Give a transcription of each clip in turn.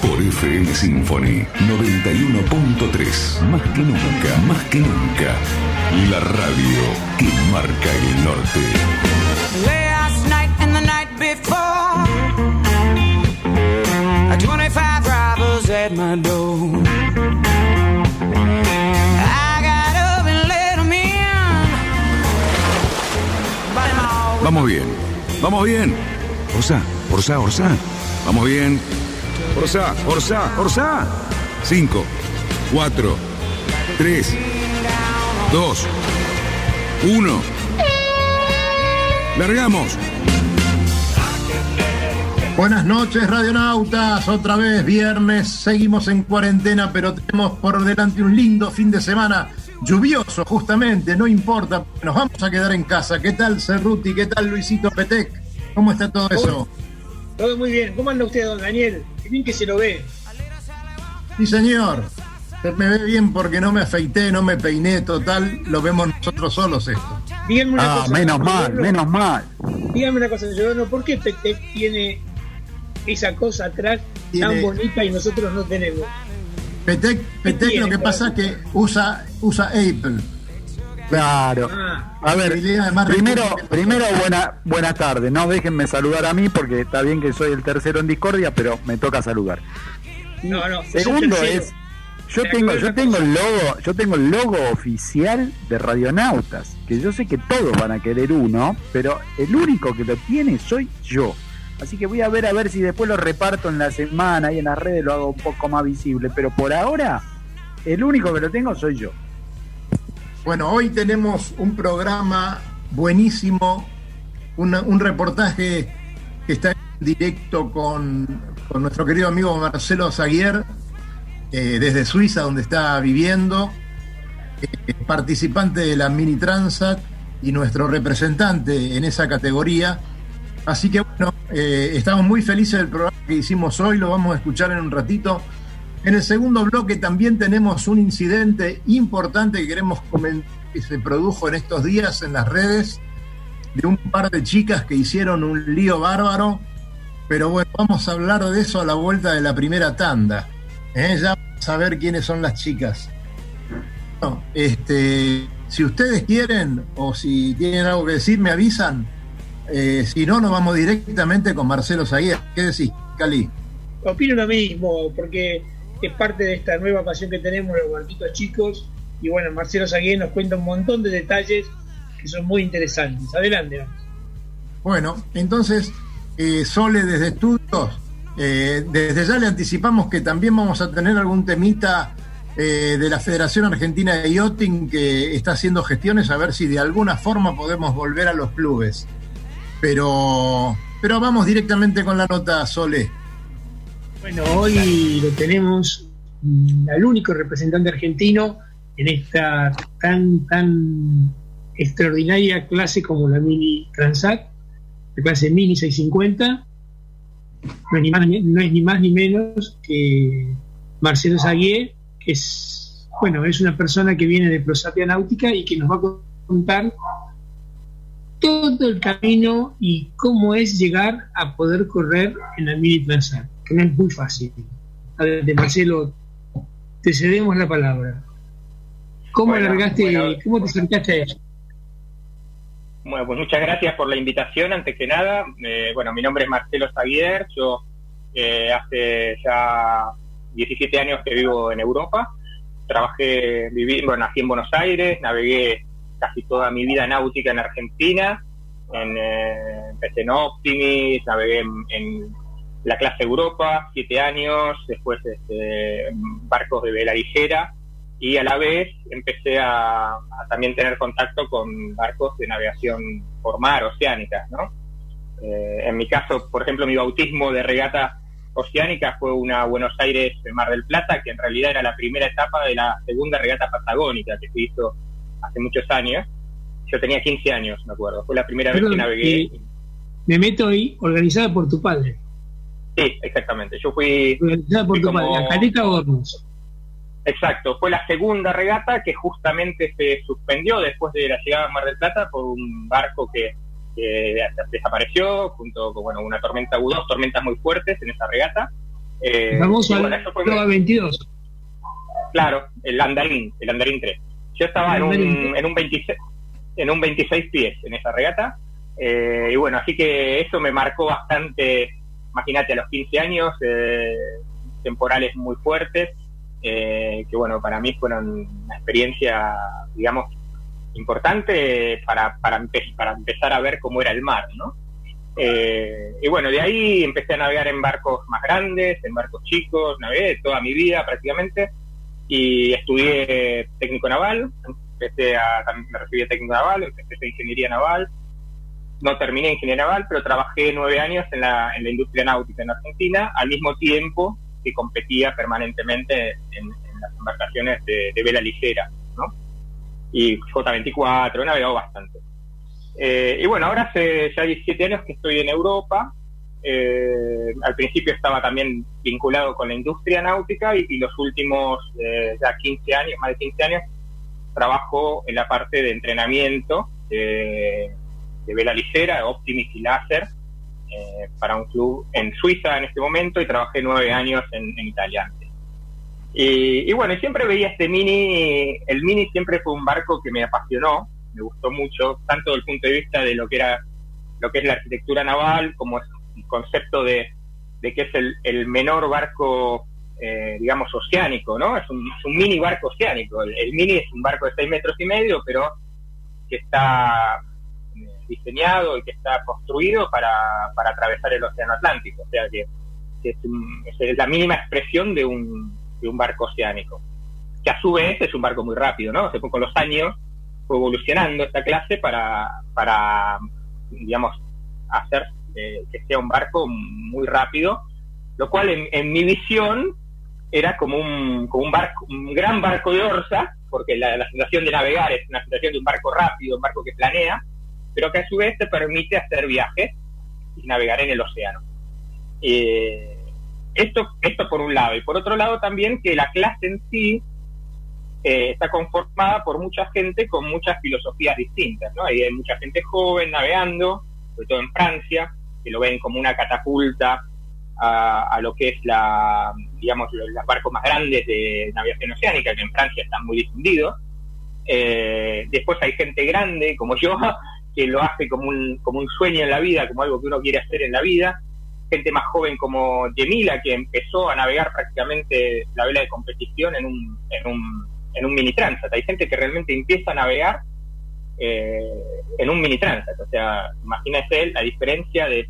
por FM Symphony 91.3. Más que nunca, más que nunca. La radio que marca el norte. Last night and the night before, 25 robbers at my door. I got up and let 'em Vamos bien, vamos bien. Orsa, Orsa, Orsa. Vamos bien. Orsa, Orsa, Orsa. 5, 4, 3, 2, 1. Largamos. Buenas noches, radionautas. Otra vez, viernes. Seguimos en cuarentena, pero tenemos por delante un lindo fin de semana. Lluvioso, justamente, no importa. Nos vamos a quedar en casa. ¿Qué tal, Cerruti? ¿Qué tal, Luisito Petec? ¿Cómo está todo eso? Todo muy bien. ¿Cómo anda usted, don Daniel? Qué bien que se lo ve. Sí, señor. Se me ve bien porque no me afeité, no me peiné, total. Lo vemos nosotros solos esto. Díganme una Ah, cosa. menos mal, Giordano, menos mal. Díganme una cosa, Giordano, ¿por qué Petec tiene esa cosa atrás Tiene- tan bonita y nosotros no tenemos? Petec, Petec tiene lo que pasa es que usa, usa Apple. Claro. A ver, primero, primero buena, buenas tardes. No déjenme saludar a mí porque está bien que soy el tercero en discordia, pero me toca saludar. no, no. Segundo es, yo tengo, yo tengo el logo, yo tengo el logo oficial de Radionautas, que yo sé que todos van a querer uno, pero el único que lo tiene soy yo. Así que voy a ver a ver si después lo reparto en la semana y en las redes lo hago un poco más visible, pero por ahora el único que lo tengo soy yo. Bueno, hoy tenemos un programa buenísimo, un reportaje que está en directo con, con nuestro querido amigo Marcelo Zaguier, eh, desde Suiza, donde está viviendo, eh, participante de la Mini Transat y nuestro representante en esa categoría. Así que bueno, eh, estamos muy felices del programa que hicimos hoy, lo vamos a escuchar en un ratito. En el segundo bloque también tenemos un incidente importante que queremos comentar que se produjo en estos días en las redes de un par de chicas que hicieron un lío bárbaro. Pero bueno, vamos a hablar de eso a la vuelta de la primera tanda. ¿eh? Ya vamos a ver quiénes son las chicas. Bueno, este, si ustedes quieren o si tienen algo que decir, me avisan. Eh, si no, nos vamos directamente con Marcelo Zaguer. ¿Qué decís, Cali? Opino lo mismo, porque es parte de esta nueva pasión que tenemos los barquitos chicos. Y bueno, Marcelo Saguier nos cuenta un montón de detalles que son muy interesantes. Adelante. Bueno, entonces, eh, Sole desde estudios, eh, desde ya le anticipamos que también vamos a tener algún temita eh, de la Federación Argentina de Yachting que está haciendo gestiones a ver si de alguna forma podemos volver a los clubes. Pero, pero vamos directamente con la nota, Sole. Bueno, hoy lo tenemos mm, al único representante argentino en esta tan, tan extraordinaria clase como la Mini Transat, la clase Mini 650. No es ni más, no es ni, más ni menos que Marcelo Zaguier, que es, bueno, es una persona que viene de Prosapia Náutica y que nos va a contar todo el camino y cómo es llegar a poder correr en la Mini Transat, que no es muy fácil. Adelante, Marcelo, te cedemos la palabra. ¿Cómo Bueno, alargaste, bueno. cómo te acercaste a ella? Bueno, pues muchas gracias por la invitación, antes que nada. Eh, bueno, mi nombre es Marcelo Zaguier, yo eh, hace ya 17 años que vivo en Europa. Trabajé, viví, bueno, nací en Buenos Aires, navegué casi toda mi vida náutica en Argentina, en, eh, empecé en Optimis, navegué en, en la clase Europa, siete años, después este, barcos de vela ligera, y a la vez empecé a, a también tener contacto con barcos de navegación por mar, oceánicas, ¿no? Eh, en mi caso, por ejemplo, mi bautismo de regata oceánica fue una Buenos Aires en Mar del Plata, que en realidad era la primera etapa de la segunda regata patagónica que se hizo hace muchos años. yo tenía 15 años, me acuerdo. Fue la primera vez que navegué. Eh, me meto ahí, organizada por tu padre. Sí, exactamente. Yo fui. Organizada por tu padre, la Caleta Hornos. Exacto, fue la segunda regata que justamente se suspendió después de la llegada a Mar del Plata por un barco que, desapareció junto con bueno, una tormenta U2, tormentas muy fuertes en esa regata. Eh, Vamos a bueno, 22. Claro, el Andarín, el Andarín 3. Yo estaba en un, en un 26 en un 26 pies en esa regata. Eh, y bueno, así que eso me marcó bastante, imagínate, a los 15 años, eh, temporales muy fuertes, eh, que bueno, para mí fueron una experiencia, digamos, importante para, para, para empezar a ver cómo era el mar, ¿no? y bueno, de ahí empecé a navegar en barcos más grandes, en barcos chicos, navegué toda mi vida prácticamente, y estudié técnico naval, empecé a, me recibí de técnico naval, empecé a ingeniería naval, no terminé ingeniería naval, pero trabajé nueve años en la, en la industria náutica en Argentina, al mismo tiempo que competía permanentemente en, las embarcaciones de, vela ligera, ¿no? Y J24, he navegado bastante. Eh, y bueno, ahora hace ya 17 años que estoy en Europa. Eh, al principio estaba también vinculado con la industria náutica y, los últimos eh, ya 15 años, más de 15 años, trabajo en la parte de entrenamiento de, vela ligera, Optimis y Láser, eh, para un club en Suiza en este momento y trabajé nueve años en, Italia. Y, y, bueno, siempre veía este mini, el mini siempre fue un barco que me apasionó, me gustó mucho, tanto desde el punto de vista de lo que era lo que es la arquitectura naval, como el concepto de, de que es el, menor barco eh, digamos, oceánico, ¿no? Es un, mini barco oceánico. El, mini es un barco de 6 metros y medio, pero que está diseñado y que está construido para, para atravesar el Océano Atlántico. O sea que, es, la mínima expresión de un, de un barco oceánico. Que a su vez es un barco muy rápido, ¿no? O con los años fue evolucionando esta clase para, para digamos, hacer eh, que sea un barco muy rápido, lo cual en, en mi visión era como un, como un barco, un gran barco de orza, porque la, la sensación de navegar es una sensación de un barco rápido, un barco que planea, pero que a su vez te permite hacer viajes y navegar en el océano. Eh, esto, esto por un lado, y por otro lado también que la clase en sí eh, está conformada por mucha gente con muchas filosofías distintas, ¿no? Hay mucha gente joven navegando, sobre todo en Francia, que lo ven como una catapulta a, lo que es la, digamos, los, barcos más grandes de navegación oceánica, que en Francia están muy difundidos. Eh, después hay gente grande, como yo, que lo hace como un, como un sueño en la vida, como algo que uno quiere hacer en la vida. Gente más joven como Yemila, que empezó a navegar prácticamente la vela de competición en un, en un, en un mini transat. Hay gente que realmente empieza a navegar eh, en un mini transat. O sea, imagínese la diferencia de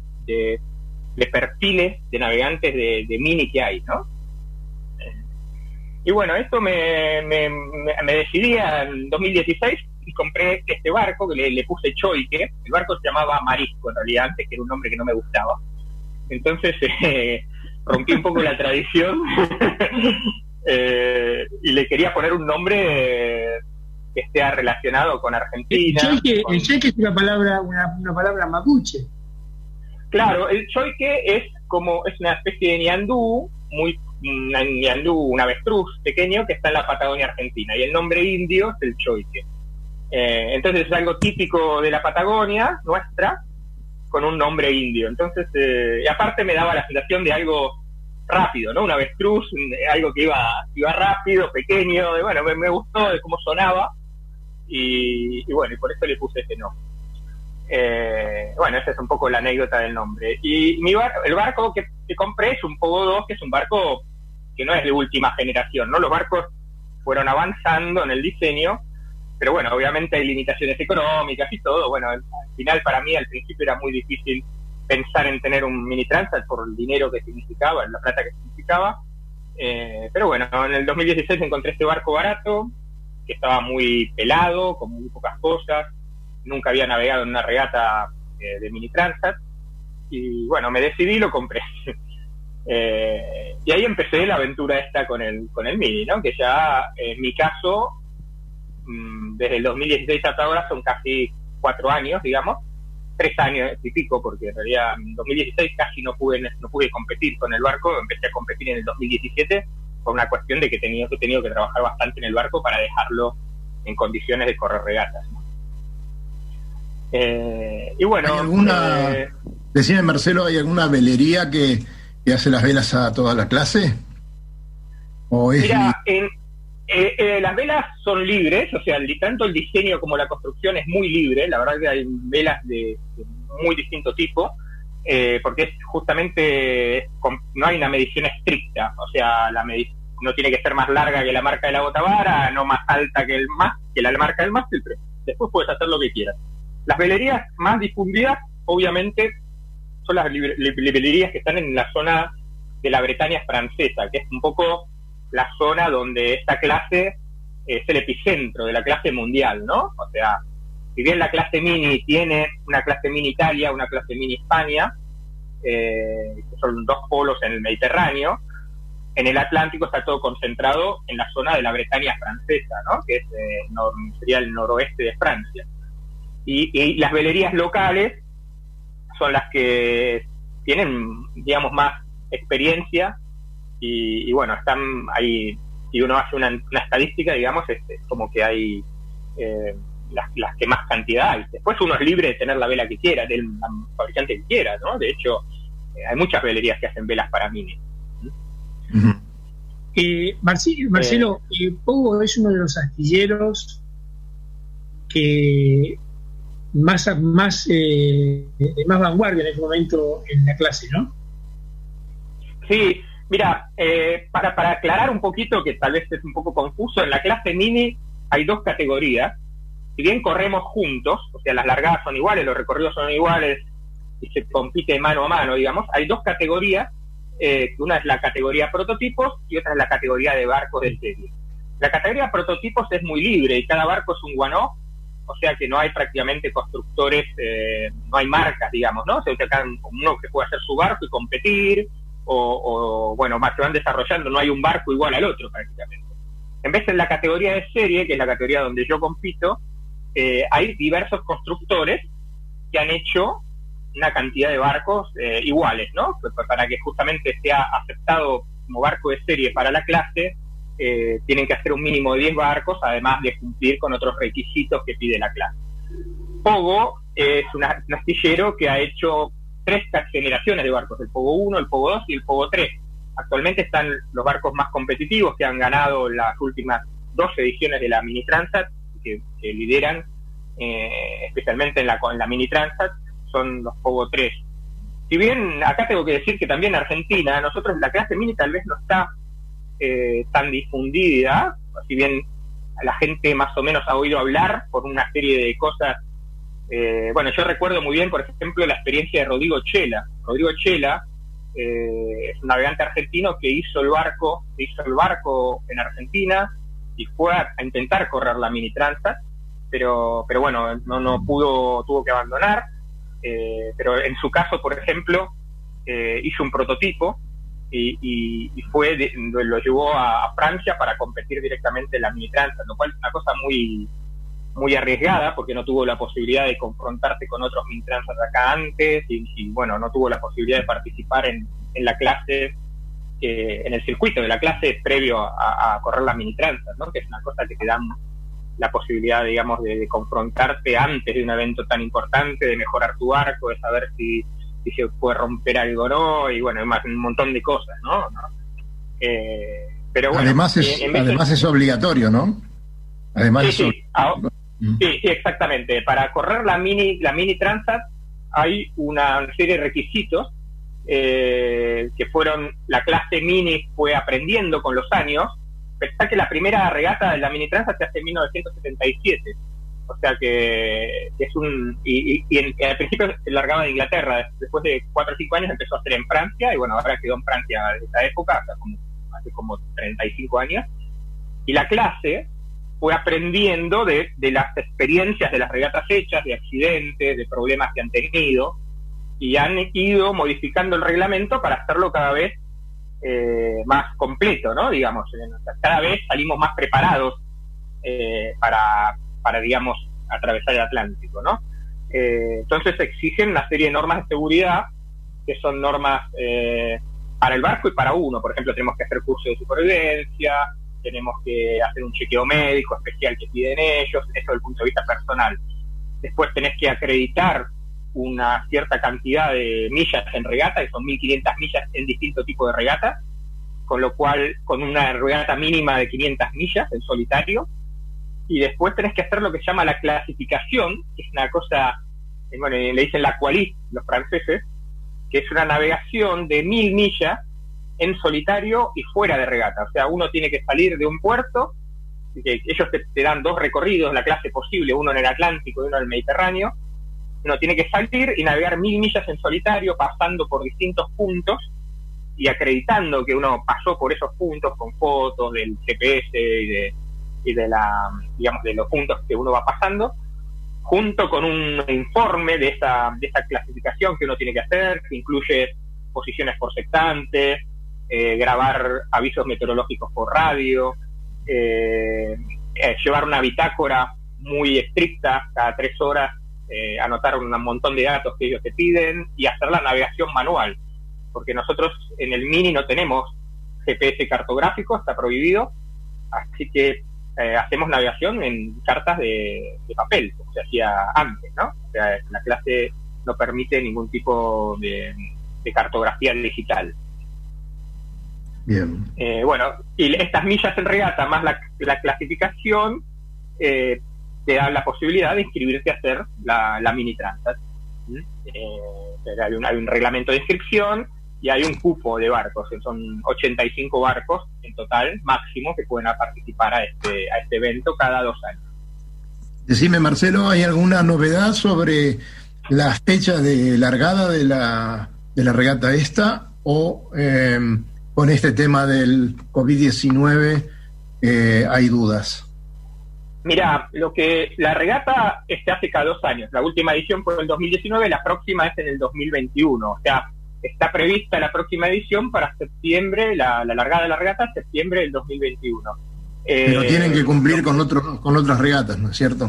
de perfiles de navegantes de, mini que hay, ¿no? Y bueno, esto me, me, me, decidí en 2016 y compré este barco que le, puse Choike. El barco se llamaba Marisco en realidad, antes que era un nombre que no me gustaba. Entonces eh, rompí un poco la tradición eh, y le quería poner un nombre que esté relacionado con Argentina. El choique, es una palabra, una, una palabra mapuche. Claro, el choique es como, es una especie de ñandú, muy, una ñandú, un avestruz pequeño que está en la Patagonia Argentina, y el nombre indio es el choique. Eh, entonces es algo típico de la Patagonia, nuestra, con un nombre indio. Entonces, eh, y aparte me daba la sensación de algo rápido, ¿no? Un avestruz, algo que iba, iba rápido, pequeño, bueno, me, gustó de cómo sonaba, y, bueno, y por eso le puse ese nombre. Eh, bueno, esa es un poco la anécdota del nombre. Y mi el barco que, compré es un Pogo 2, que es un barco que no es de última generación, ¿no? Los barcos fueron avanzando en el diseño, pero bueno, obviamente hay limitaciones económicas y todo. Bueno, al final para mí al principio era muy difícil pensar en tener un mini transat por el dinero que significaba, la plata que significaba. Eh, pero bueno, en el 2016 encontré este barco barato, que estaba muy pelado, con muy pocas cosas, nunca había navegado en una regata eh, de mini transat y bueno, me decidí y lo compré. Eh, y ahí empecé la aventura esta con el, con el Mini, ¿no? Que ya en mi caso desde el 2016 hasta ahora son casi cuatro años, digamos, tres años y pico, porque en realidad en 2016 casi no pude, no pude competir con el barco, empecé a competir en el 2017 por una cuestión de que tenía, he tenido que trabajar bastante en el barco para dejarlo en condiciones de correr regatas. Eh, y bueno, ¿Hay alguna, eh, decime Marcelo, ¿hay alguna velería que, que hace las velas a toda la clase? ¿O es Mira, en- eh, eh, las velas son libres, o sea, tanto el diseño como la construcción es muy libre. La verdad que hay velas de, muy distinto tipo, eh, porque es justamente no hay una medición estricta, o sea, la no tiene que ser más larga que la marca de la botavara, no más alta que el más que la marca del mástil, pero después puedes hacer lo que quieras. Las velerías más difundidas, obviamente, son las velerías que están en la zona de la Bretaña francesa, que es un poco la zona donde esta clase es el epicentro de la clase mundial, ¿no? O sea, si bien la clase mini tiene una clase mini Italia, una clase mini España, eh, son dos polos en el Mediterráneo, en el Atlántico está todo concentrado en la zona de la Bretaña francesa, ¿no? Que es, eh, sería el noroeste de Francia. Y, y las velerías locales son las que tienen, digamos, más experiencia y, y bueno, están ahí, si uno hace una, una estadística, digamos, es, es como que hay eh, las, las que más cantidad hay. Después uno es libre de tener la vela que quiera, del fabricante que quiera, ¿no? De hecho, eh, hay muchas velerías que hacen velas para mini. Eh, Marci- Marcelo, eh, Pogo es uno de los astilleros que más, más, eh, más vanguardia en este momento en la clase, ¿no? Sí, mira, eh, para, para aclarar un poquito, que tal vez es un poco confuso, en la clase mini hay dos categorías. Si bien corremos juntos, o sea, las largadas son iguales, los recorridos son iguales y se compite mano a mano, digamos, hay dos categorías. eh, una es la categoría prototipos y otra es la categoría de barcos de serie. La categoría prototipos es muy libre y cada barco es un one-off, o sea que no hay prácticamente constructores, eh, no hay marcas, digamos, ¿no? O sea, uno que puede hacer su barco y competir, o, bueno, más se van desarrollando, no hay un barco igual al otro prácticamente. En vez de la categoría de serie, que es la categoría donde yo compito, eh, hay diversos constructores que han hecho una cantidad de barcos eh, iguales, ¿no? Para que justamente sea aceptado como barco de serie para la clase, eh, tienen que hacer un mínimo de 10 barcos, además de cumplir con otros requisitos que pide la clase. Pogo es un astillero que ha hecho tres generaciones de barcos, el Pogo 1, el Pogo 2 y el Pogo 3. Actualmente están los barcos más competitivos que han ganado las últimas dos ediciones de la Mini Transat, que, lideran eh, especialmente en la, en la Mini Transat, son los Pogo 3. Si bien acá tengo que decir que también en Argentina, nosotros la clase Mini tal vez no está eh, tan difundida, si bien la gente más o menos ha oído hablar por una serie de cosas. Eh, bueno, yo recuerdo muy bien, por ejemplo, la experiencia de Rodrigo Chela. Rodrigo Chela eh, es un navegante argentino que hizo el barco, hizo el barco en Argentina y fue a, intentar correr la mini Transat, pero, pero bueno, no, no pudo, tuvo que abandonar. eh, pero en su caso, por ejemplo, eh, hizo un prototipo y, y- y fue de- lo llevó a, a Francia para competir directamente en la mini Transat, lo cual es una cosa muy muy arriesgada porque no tuvo la posibilidad de confrontarse con otros mini Transat acá antes y, y, bueno, no tuvo la posibilidad de participar en, en la clase en el circuito de la clase previo a, a correr la mini ¿no? que es una cosa que te dan la posibilidad, digamos, de, de confrontarte antes de un evento tan importante, de mejorar tu arco, de saber si, si se puede romper algo o no, y bueno, más un montón de cosas, ¿no? ¿No? Eh, pero bueno, además es, de- además es obligatorio, ¿no? Además Sí, sí. Sí, sí, exactamente. Para correr la mini, la mini Transat hay una serie de requisitos eh, que fueron, la clase mini fue aprendiendo con los años. Pensá que la primera regata de la mini Transat se hace en 1977. O sea que, es un... Y, y- en- al principio se largaba de Inglaterra, después de cuatro o cinco años empezó a hacer en Francia, y bueno, ahora quedó en Francia desde esa época, o sea, como, hace como 35 años. Y la clase fue aprendiendo de, de las experiencias de las regatas hechas, de accidentes, de problemas que han tenido, y han ido modificando el reglamento para hacerlo cada vez eh, más completo, ¿no? Digamos, cada vez salimos más preparados eh, para, para, digamos, atravesar el Atlántico, ¿no? Eh, entonces exigen una serie de normas de seguridad que son normas eh, para el barco y para uno. Por ejemplo, tenemos que hacer cursos de supervivencia, tenemos que hacer un chequeo médico especial que piden ellos, eso desde el punto de vista personal. Después tenés que acreditar una cierta cantidad de millas en regata, que son 1.500 millas en distintos tipos de regatas, con lo cual con una regata mínima de 500 millas en solitario, y después tenés que hacer lo que se llama la clasificación, que es una cosa, eh, bueno, le dicen la qualis los franceses, que es una navegación de mil millas en solitario y fuera de regata. O sea, uno tiene que salir de un puerto, que ellos te, dan dos recorridos, la clase posible, uno en el Atlántico y uno en el Mediterráneo. Uno tiene que salir y navegar mil millas en solitario, pasando por distintos puntos y acreditando que uno pasó por esos puntos con fotos del GPS y de, y de la, digamos, de los puntos que uno va pasando, junto con un informe de esa, de esa clasificación que uno tiene que hacer, que incluye posiciones por sectante, eh, grabar avisos meteorológicos por radio, eh, eh, llevar una bitácora muy estricta cada tres horas, anotar un montón de datos que ellos te piden y hacer la navegación manual, porque nosotros en el Mini no tenemos GPS cartográfico, está prohibido, así que eh, hacemos navegación en cartas de, papel, como se hacía antes, ¿no? O sea, la clase no permite ningún tipo de, cartografía digital. Bien. Eh, bueno, y estas millas en regata más la, clasificación eh, te dan la posibilidad de inscribirte a hacer la, mini transat. hay, un, hay un reglamento de inscripción y hay un cupo de barcos, son 85 barcos en total máximo que pueden participar a este, a este evento cada dos años. Decime, Marcelo, ¿hay alguna novedad sobre las fechas de largada de la, de la regata esta o em, con este tema del COVID-19 eh, hay dudas? Mira, lo que la regata se hace cada dos años. La última edición fue en el 2019, la próxima es en el 2021. O sea, está prevista la próxima edición para septiembre, la, largada de la regata, septiembre del 2021. Pero tienen que cumplir con, otros con otras regatas, ¿no es cierto?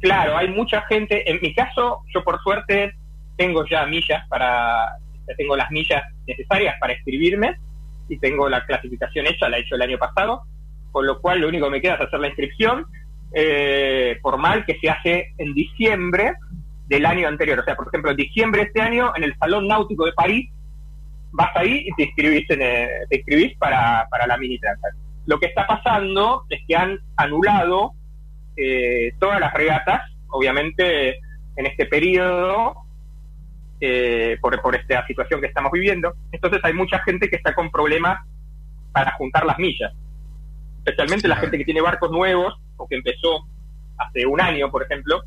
Claro, hay mucha gente. En mi caso, yo por suerte tengo ya millas para. Tengo las millas necesarias para escribirme y tengo la clasificación hecha, la he hecho el año pasado, con lo cual lo único que me queda es hacer la inscripción eh, formal que se hace en diciembre del año anterior. O sea, por ejemplo, en diciembre de este año, en el Salón Náutico de París, vas ahí y te inscribís, en, eh, te inscribís para, para la mini transat. Lo que está pasando es que han anulado eh, todas las regatas, obviamente en este periodo, eh, por, por esta situación que estamos viviendo. Entonces hay mucha gente que está con problemas para juntar las millas, especialmente la gente que tiene barcos nuevos o que empezó hace un año, por ejemplo,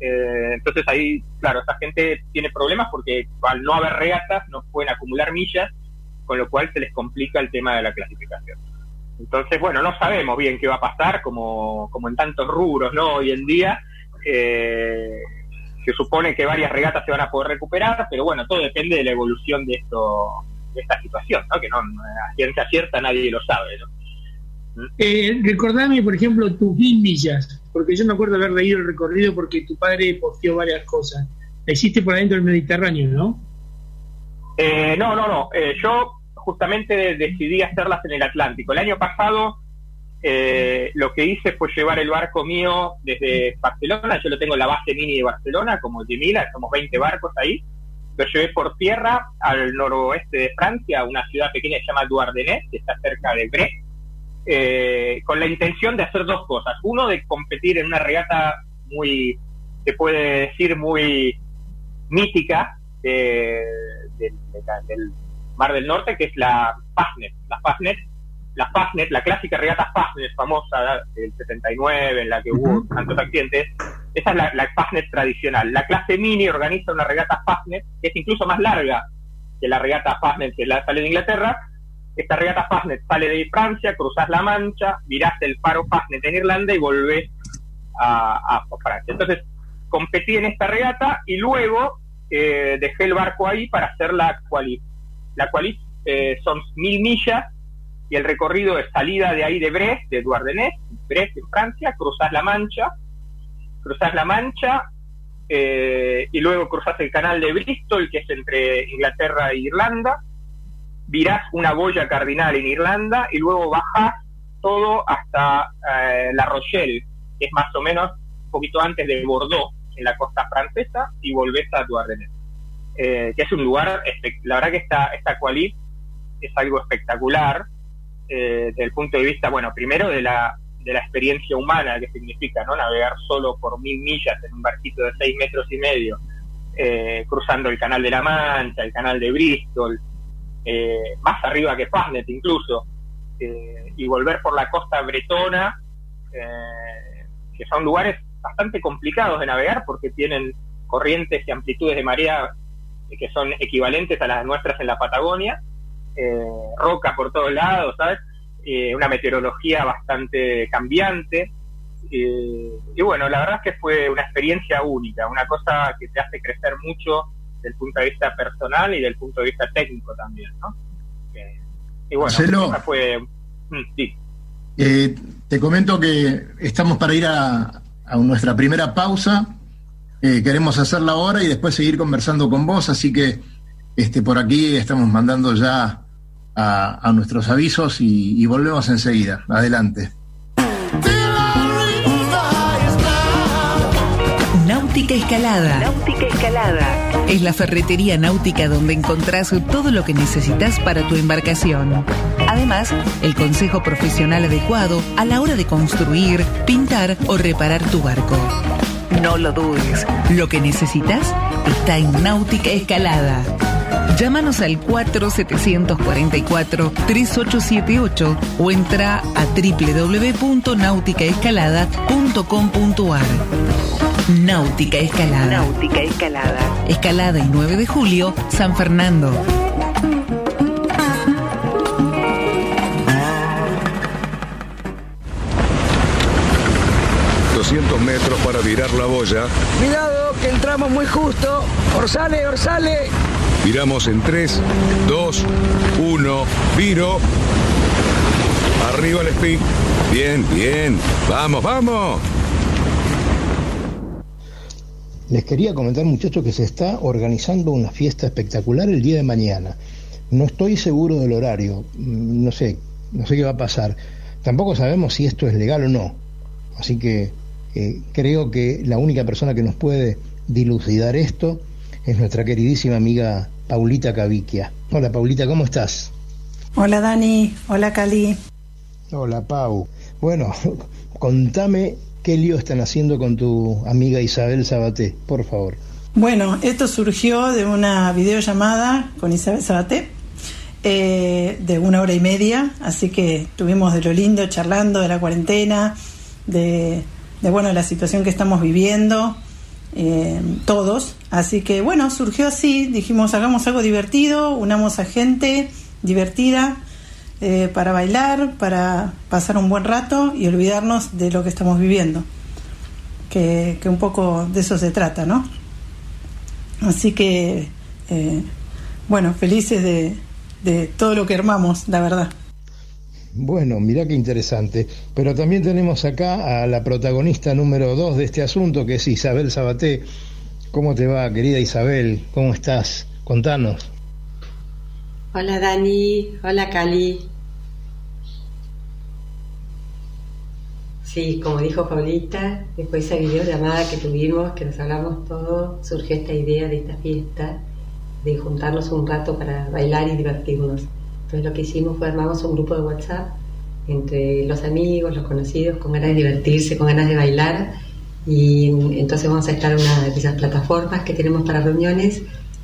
eh, entonces ahí, claro, esta gente tiene problemas porque al no haber regatas no pueden acumular millas, con lo cual se les complica el tema de la clasificación. Entonces, bueno, no sabemos bien qué va a pasar, como, como en tantos rubros, ¿no? Hoy en día eh, se supone que varias regatas se van a poder recuperar, pero bueno, todo depende de la evolución de esto de esta situación, ¿no? Que no, a ciencia cierta nadie lo sabe, ¿no? Eh, recordame, por ejemplo, tus mil millas, porque yo me acuerdo haber leído el recorrido porque tu padre posteó varias cosas. La hiciste por adentro del Mediterráneo, ¿no? Eh, no, no, no. Eh, yo justamente decidí hacerlas en el Atlántico. El año pasado eh, lo que hice fue llevar el barco mío desde Barcelona. Yo lo tengo en la base mini de Barcelona, como de Mila, somos 20 barcos ahí. Lo llevé por tierra al noroeste de Francia, una ciudad pequeña que se llama Douarnenez, que está cerca de Brest eh, con la intención de hacer dos cosas. Uno, de competir en una regata muy, se puede decir, muy mítica del Mar del Norte, que es la Fastnet. La Fastnet, la Fastnet, la clásica regata Fastnet famosa del 79, en la que hubo tantos accidentes, esa es la, la Fastnet tradicional. La clase Mini organiza una regata Fastnet, que es incluso más larga que la regata Fastnet que la sale de Inglaterra, esta regata Fastnet sale de Francia, cruzas la Mancha, virás el faro Fastnet en Irlanda y volvés a, Francia. Entonces, competí en esta regata y luego eh, dejé el barco ahí para hacer la Qualis. La Qualis eh, son mil millas y el recorrido es salida de ahí de Brest, de Douarnenez, Brest en Francia, cruzás la Mancha, cruzás la Mancha eh, y luego cruzás el canal de Bristol, que es entre Inglaterra e Irlanda, virás una boya cardinal en Irlanda y luego bajás todo hasta eh, La Rochelle, que es más o menos un poquito antes de Bordeaux, en la costa francesa, y volvés a Douarnenez. Eh, que es un lugar, la verdad que esta, esta quali es algo espectacular eh, desde el punto de vista, bueno, primero de la, de la experiencia humana que significa, ¿no? Navegar solo por mil millas en un barquito de seis metros y medio, eh, cruzando el canal de la Mancha, el canal de Bristol, más arriba que Fastnet incluso, y volver por la costa bretona, que son lugares bastante complicados de navegar porque tienen corrientes y amplitudes de marea que son equivalentes a las nuestras en la Patagonia, eh, roca por todos lados, ¿sabes? Eh, una meteorología bastante cambiante. Eh, y bueno, la verdad es que fue una experiencia única, una cosa que te hace crecer mucho desde el punto de vista personal y del punto de vista técnico también, ¿no? y bueno, fue... Mm, sí. te comento que estamos para ir a, a nuestra primera pausa queremos hacerla ahora y después seguir conversando con vos, así que este, por aquí estamos mandando ya a, nuestros avisos y, volvemos enseguida. Adelante. Náutica Escalada. Náutica Escalada. Es la ferretería náutica donde encontrás todo lo que necesitas para tu embarcación. Además, el consejo profesional adecuado a la hora de construir, pintar o reparar tu barco. No lo dudes. Lo que necesitas está en Náutica Escalada. Llámanos al 4744-3878 o entra a www.nauticaescalada.com.ar. Náutica Escalada. Náutica Escalada. Escalada y 9 de julio, San Fernando. 200 metros para virar la boya. Cuidado, que entramos muy justo. Orsale, orsale. Viramos en 3, 2, 1, viro. Arriba el speed. Bien, bien. Vamos, vamos. Les quería comentar, muchachos, que se está organizando una fiesta espectacular el día de mañana. No estoy seguro del horario, mm, no sé, no sé qué va a pasar. Tampoco sabemos si esto es legal o no. Así que eh, creo que la única persona que nos puede dilucidar esto es nuestra queridísima amiga Paulita Caviquia. Hola Paulita, ¿cómo estás? Hola Dani, hola Cali. Hola Pau. Bueno, contame qué lío están haciendo con tu amiga Isabel Sabaté, por favor. Bueno, esto surgió de una videollamada con Isabel Sabaté, eh, de una hora y media, así que estuvimos de lo lindo charlando de la cuarentena, de de bueno, la situación que estamos viviendo eh, todos. Así que bueno, surgió así, dijimos hagamos algo divertido, unamos a gente divertida eh, para bailar, para pasar un buen rato y olvidarnos de lo que estamos viviendo. Que, un poco de eso se trata, ¿no? Así que, eh, bueno, felices de, de todo lo que armamos, la verdad. Bueno, mirá qué interesante. Pero también tenemos acá a la protagonista número dos de este asunto, que es Isabel Sabaté. ¿Cómo te va, querida Isabel? ¿Cómo estás? Contanos. Hola Dani, hola Cali. Sí, como dijo Paulita, después de esa videollamada que tuvimos, que nos hablamos todo, surgió esta idea de esta fiesta, de juntarnos un rato para bailar y divertirnos. Entonces lo que hicimos fue armamos un grupo de WhatsApp entre los amigos, los conocidos, con ganas de divertirse, con ganas de bailar. Y entonces vamos a estar en una de esas plataformas que tenemos para reuniones,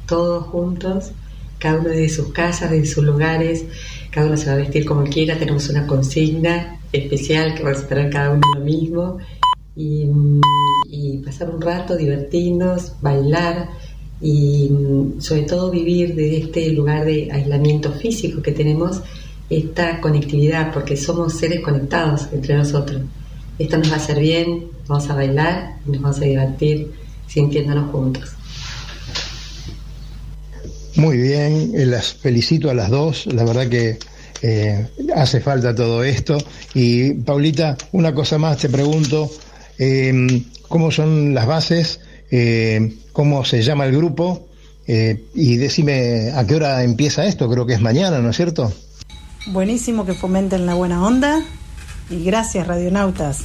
todos juntos, cada uno de sus casas, de sus lugares, cada uno se va a vestir como quiera, tenemos una consigna especial que va a esperar cada uno lo mismo. Y, y pasar un rato, divertirnos, bailar y mm, sobre todo vivir de este lugar de aislamiento físico que tenemos esta conectividad, porque somos seres conectados entre nosotros. Esto nos va a hacer bien, vamos a bailar y nos vamos a divertir sintiéndonos juntos. Muy bien, eh, las felicito a las dos, la verdad que eh, hace falta todo esto. Y Paulita, una cosa más te pregunto, eh, ¿cómo son las bases? Eh, ¿Cómo se llama el grupo? y decime a qué hora empieza esto, creo que es mañana, ¿no es cierto? Buenísimo que fomenten la buena onda y gracias radionautas.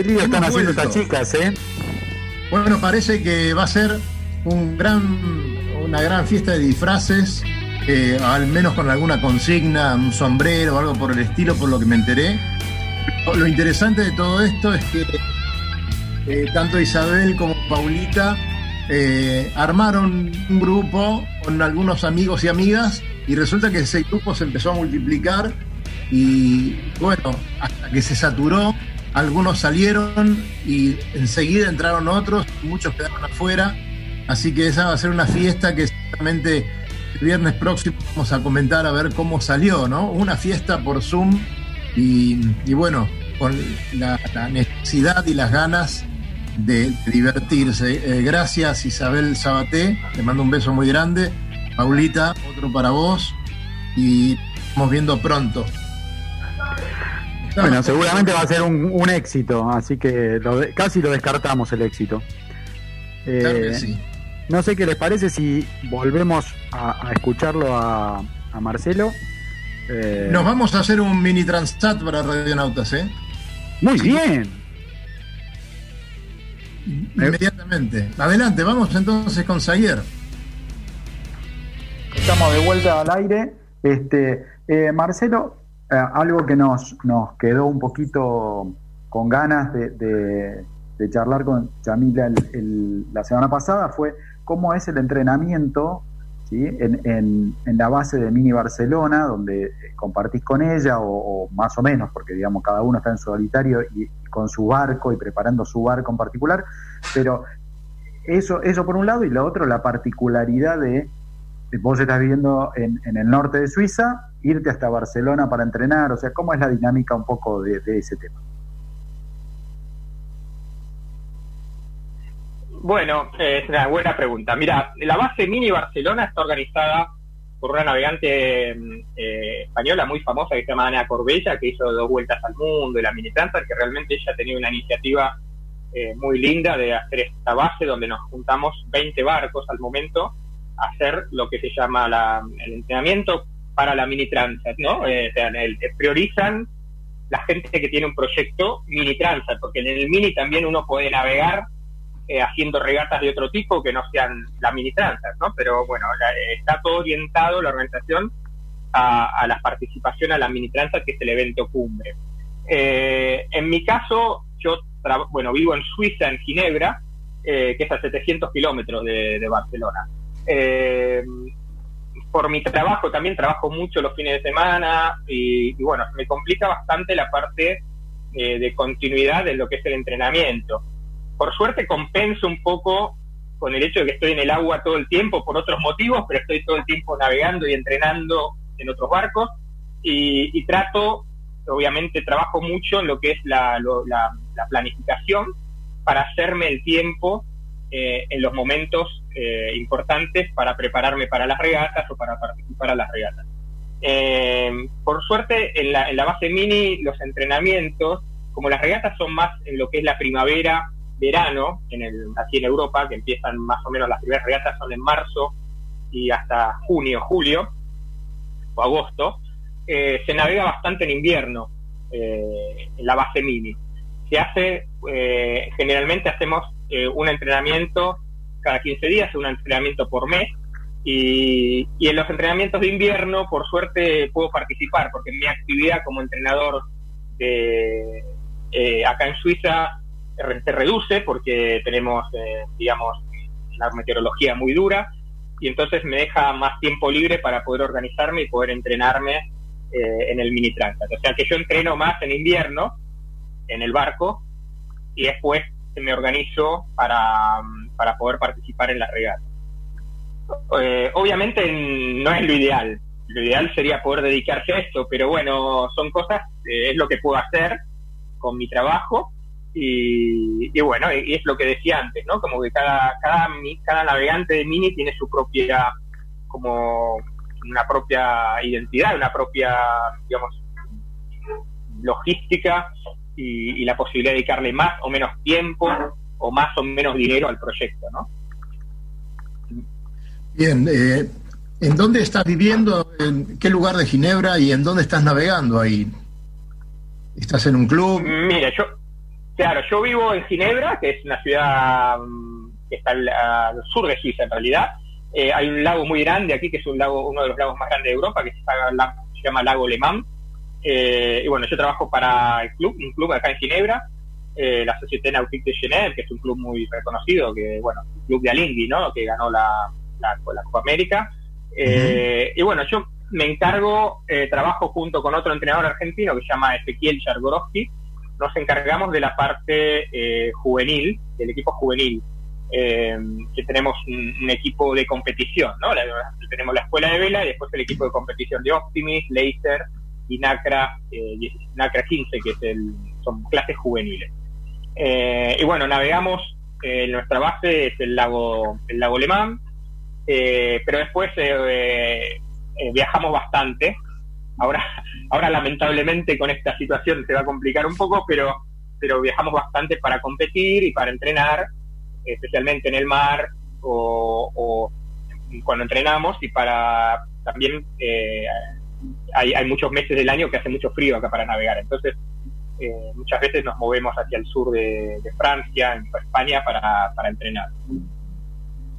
Qué lío están haciendo estas chicas, ¿eh? Bueno, parece que va a ser un gran, una gran fiesta de disfraces, eh, al menos con alguna consigna, un sombrero o algo por el estilo, por lo que me enteré. Lo interesante de todo esto es que eh, tanto Isabel como Paulita eh, armaron un grupo con algunos amigos y amigas y resulta que ese grupo se empezó a multiplicar y bueno, hasta que se saturó algunos salieron y enseguida entraron otros, muchos quedaron afuera, así que esa va a ser una fiesta que seguramente el viernes próximo vamos a comentar a ver cómo salió, ¿no? Una fiesta por Zoom y, bueno, con la, necesidad y las ganas de, divertirse. Eh, gracias Isabel Sabaté, te mando un beso muy grande. Paulita, otro para vos y estamos viendo pronto. Bueno, seguramente va a ser un, éxito, así que casi lo descartamos el éxito. Eh, no sé qué les parece si volvemos a, escucharlo a, Marcelo. Eh, Nos vamos a hacer un mini transsat para Radionautas, ¿eh? Muy bien. Inmediatamente. Adelante, vamos entonces con Sayer. Estamos de vuelta al aire. Este, eh, Marcelo, eh, algo que nos, nos quedó un poquito con ganas de, charlar con Chamila la semana pasada fue cómo es el entrenamiento ¿sí? en, la base de Mini Barcelona, donde compartís con ella, o, más o menos, porque digamos cada uno está en solitario y, con su barco y preparando su barco en particular, pero eso, eso por un lado, y lo otro, la particularidad de vos estás viviendo en, en el norte de Suiza, irte hasta Barcelona para entrenar? O sea, ¿cómo es la dinámica un poco de, ese tema? Bueno, es una buena pregunta. Mira, la base Mini Barcelona está organizada por una navegante eh, española muy famosa que se llama Ana Corbella, que hizo dos vueltas al mundo y la Mini Transat, que realmente ella ha tenido una iniciativa eh, muy linda de hacer esta base donde nos juntamos 20 barcos al momento hacer lo que se llama el entrenamiento para la mini transat, ¿no? Eh, priorizan la gente que tiene un proyecto mini transat, porque en el mini también uno puede navegar eh, haciendo regatas de otro tipo que no sean la mini transat, ¿no? Pero bueno, está todo orientado la organización a, la participación a la mini transat, que es el evento cumbre. Eh, en mi caso, yo bueno vivo en Suiza, en Ginebra, que es a 700 kilómetros de, Barcelona por mi trabajo también trabajo mucho los fines de semana y, bueno, me complica bastante la parte eh, de continuidad de lo que es el entrenamiento. Por suerte compenso un poco con el hecho de que estoy en el agua todo el tiempo por otros motivos, pero estoy todo el tiempo navegando y entrenando en otros barcos y, trato, obviamente trabajo mucho en lo que es la, la planificación para hacerme el tiempo eh, en los momentos eh, importantes para prepararme para las regatas o para participar a las regatas. Eh, por suerte, en la, base mini, los entrenamientos, como las regatas son más en lo que es la primavera, verano, en el, aquí en Europa, que empiezan más o menos las primeras regatas son en marzo y hasta junio, julio o agosto, se navega bastante en invierno en la base mini. Se hace, generalmente hacemos eh, un entrenamiento cada 15 días, un entrenamiento por mes. Y, en los entrenamientos de invierno, por suerte, puedo participar, porque mi actividad como entrenador de, eh, acá en Suiza se reduce porque tenemos, eh, digamos, una meteorología muy dura y entonces me deja más tiempo libre para poder organizarme y poder entrenarme en el mini transat. O sea que yo entreno más en invierno en el barco y después me organizo para, para poder participar en la regata. Eh, obviamente no es lo ideal, lo ideal sería poder dedicarse a esto, pero bueno, son cosas, eh, es lo que puedo hacer con mi trabajo y, bueno, y es lo que decía antes, ¿no? Como que cada, cada, cada navegante de Mini tiene su propia, como una propia identidad, una propia, digamos, logística y, la posibilidad de dedicarle más o menos tiempo o más o menos dinero al proyecto, ¿no? Bien, eh, ¿en dónde estás viviendo? ¿En qué lugar de Ginebra y en dónde estás navegando ahí? ¿Estás en un club? Mira, yo, claro, yo vivo en Ginebra, que es una ciudad mm, que está al, sur de Suiza en realidad. Eh, hay un lago muy grande aquí, que es un lago, uno de los lagos más grandes de Europa, que se, se llama Lago Le Mans eh, y bueno, yo trabajo para el club, un club acá en Ginebra, eh, la Société Nautique de Genève, que es un club muy reconocido, que bueno, un club de Alingui, ¿no? Que ganó la, la, Copa América. Eh, y bueno, yo me encargo, trabajo junto con otro entrenador argentino que se llama Ezequiel Chargorowski. Nos encargamos de la parte juvenil, del equipo juvenil. que tenemos un, equipo de competición, ¿no? tenemos la escuela de vela y después el equipo de competición de Optimis, Laser, y NACRA, eh, NACRA 15, que es el, son clases juveniles. Eh, y bueno, navegamos, eh, nuestra base es el lago, el lago Lemán, eh, pero después viajamos bastante. Ahora, ahora lamentablemente con esta situación se va a complicar un poco, pero, pero viajamos bastante para competir y para entrenar, especialmente en el mar o, o cuando entrenamos y para también hay, muchos meses del año que hace mucho frío acá para navegar. Entonces, eh, muchas veces nos movemos hacia el sur de, Francia, en España, para, para entrenar.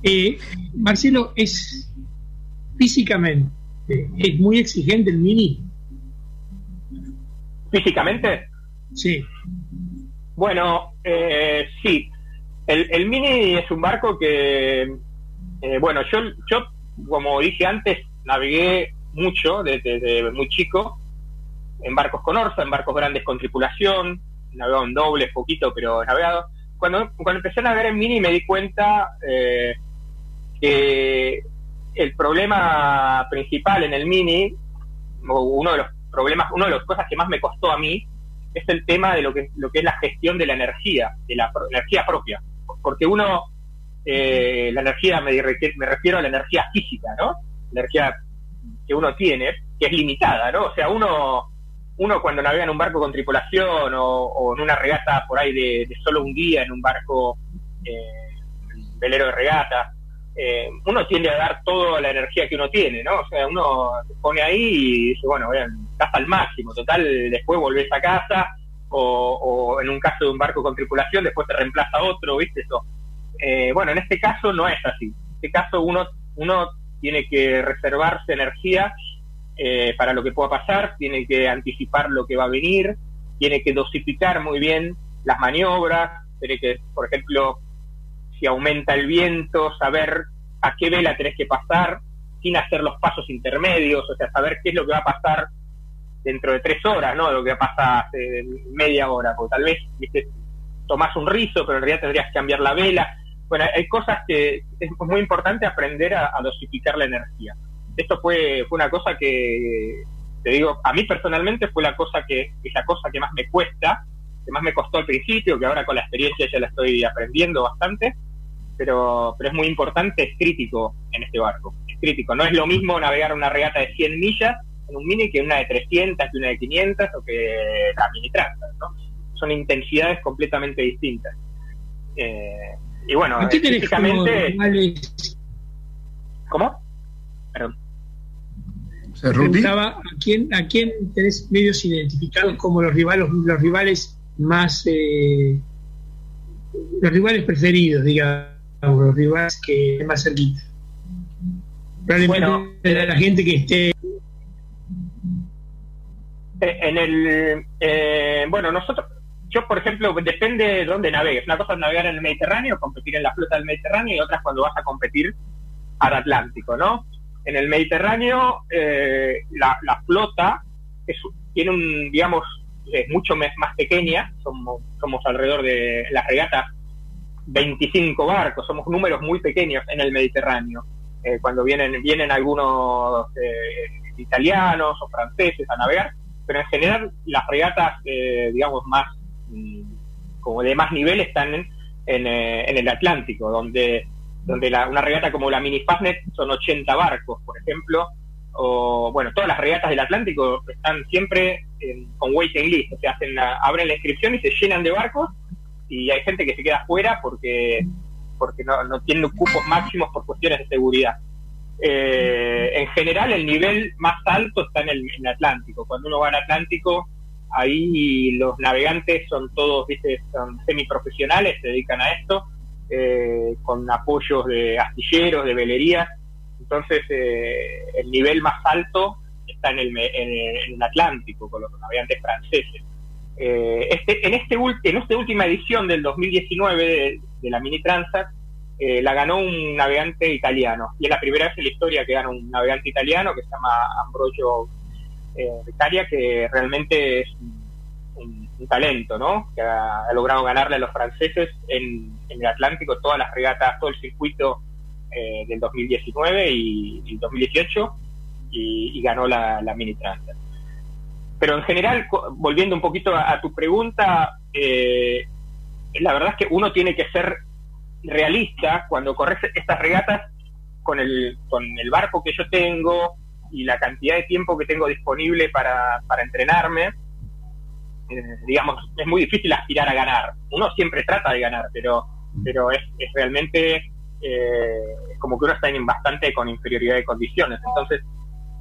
Eh, Marcelo, es físicamente, es muy exigente el mini. ¿Físicamente? Sí. Bueno, eh, sí. El, el, mini es un barco que, eh, bueno, yo, yo, como dije antes, navegué mucho desde, muy chico, en barcos con orza, en barcos grandes con tripulación, navegado en doble, poquito, pero navegado. Cuando, cuando empecé a navegar en mini me di cuenta eh, que el problema principal en el mini, uno de los problemas, una de las cosas que más me costó a mí, es el tema de lo que, lo que es la gestión de la energía, de la energía propia. Porque uno, eh, la energía, me, me refiero a la energía física, ¿no? Energía que uno tiene, que es limitada, ¿no? O sea, uno, uno cuando navega en un barco con tripulación o, en una regata por ahí de, solo un día en un barco eh, velero de regata, eh, uno tiende a dar toda la energía que uno tiene, ¿no? O sea, uno se pone ahí y dice, bueno, estás al máximo, total, después volvés a casa o, en un caso de un barco con tripulación, después te reemplaza otro, ¿viste? Eso. Eh, bueno, en este caso no es así. En este caso uno, uno tiene que reservarse energía eh, para lo que pueda pasar, tiene que anticipar lo que va a venir, tiene que dosificar muy bien las maniobras, tiene que, por ejemplo, si aumenta el viento, saber a qué vela tenés que pasar sin hacer los pasos intermedios, o sea, saber qué es lo que va a pasar dentro de tres horas, ¿no? Lo que va a pasar hace media hora, porque tal vez, viste, tomás un rizo, pero en realidad tendrías que cambiar la vela. Bueno, hay cosas que es muy importante aprender a, dosificar la energía. Esto fue, fue una cosa que, te digo, a mí personalmente fue la cosa que, es la cosa que más me cuesta, que más me costó al principio, que ahora con la experiencia ya la estoy aprendiendo bastante, pero, pero es muy importante, es crítico en este barco, es crítico. No es lo mismo navegar una regata de 100 millas en un mini que una de 300, que una de 500 o que la mini ¿no? Son intensidades completamente distintas. Eh, y bueno, físicamente... ¿Cómo? Preguntaba a quién, a quién tenés medios identificados como los rivales, los rivales más eh, los rivales preferidos, digamos, los rivales que más cerquita. Probablemente bueno, la gente que esté eh, en el eh, bueno nosotros yo, por ejemplo, depende de dónde navegues. Una cosa es navegar en el Mediterráneo, competir en la flota del Mediterráneo, y otra es cuando vas a competir al Atlántico, ¿no? En el Mediterráneo, eh, la, flota tiene un, digamos, es mucho más, más pequeña, somos, somos alrededor de las regatas 25 barcos, somos números muy pequeños en el Mediterráneo. Eh, cuando vienen, vienen algunos eh, italianos o franceses a navegar, pero en general las regatas, eh, digamos, más mm, como de más nivel están en, en, en el Atlántico, donde, donde la, una regata como la Mini Fastnet son 80 barcos, por ejemplo, o bueno, todas las regatas del Atlántico están siempre con waiting list, o sea, hacen abren la inscripción y se llenan de barcos y hay gente que se queda fuera porque porque no, no tienen cupos máximos por cuestiones de seguridad. Eh, en general, el nivel más alto está en el, en el, Atlántico. Cuando uno va al Atlántico, ahí los navegantes son todos, viste, son semiprofesionales, se dedican a esto, eh, con apoyos de astilleros, de velerías. Entonces, eh, el nivel más alto está en el, en, el Atlántico, con los navegantes franceses. Eh, este, en, este, en esta última edición del 2019 de, de la Mini Transat, eh, la ganó un navegante italiano. Y es la primera vez en la historia que gana un navegante italiano que se llama Ambrogio eh, Italia, que realmente es un, talento, ¿no? Que ha, logrado ganarle a los franceses en, en, el Atlántico todas las regatas, todo el circuito eh, del 2019 y, y 2018 y, y, ganó la, la Mini Transat. Pero en general, volviendo un poquito a, a tu pregunta, eh, la verdad es que uno tiene que ser realista cuando corres estas regatas con el, con el barco que yo tengo y la cantidad de tiempo que tengo disponible para, para entrenarme. Eh, digamos, es muy difícil aspirar a ganar. Uno siempre trata de ganar, pero, pero es, es realmente eh, como que uno está en bastante con inferioridad de condiciones. Entonces,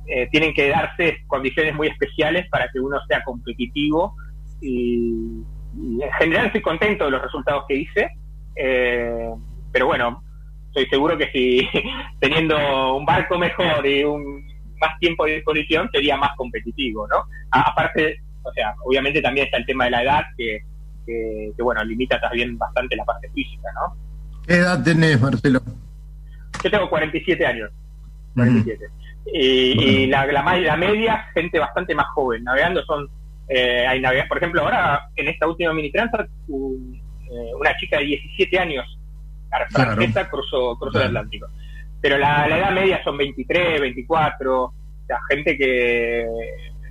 eh, tienen que darse condiciones muy especiales para que uno sea competitivo y, y en general estoy contento de los resultados que hice, eh, pero bueno, estoy seguro que si teniendo un barco mejor y un más tiempo de disposición sería más competitivo, ¿no? Aparte, o sea, obviamente también está el tema de la edad que, que, que, bueno, limita también bastante la parte física, ¿no? ¿Qué edad tenés, Marcelo? Yo tengo 47 años. 47. -huh. Y, bueno. y la, la, la, media, gente bastante más joven. Navegando son eh, hay por ejemplo, ahora en esta última mini transat, un, eh, una chica de 17 años francesa claro. cruzó, cruzó claro. el Atlántico. Pero la, la, edad media son 23, 24, o sea, gente que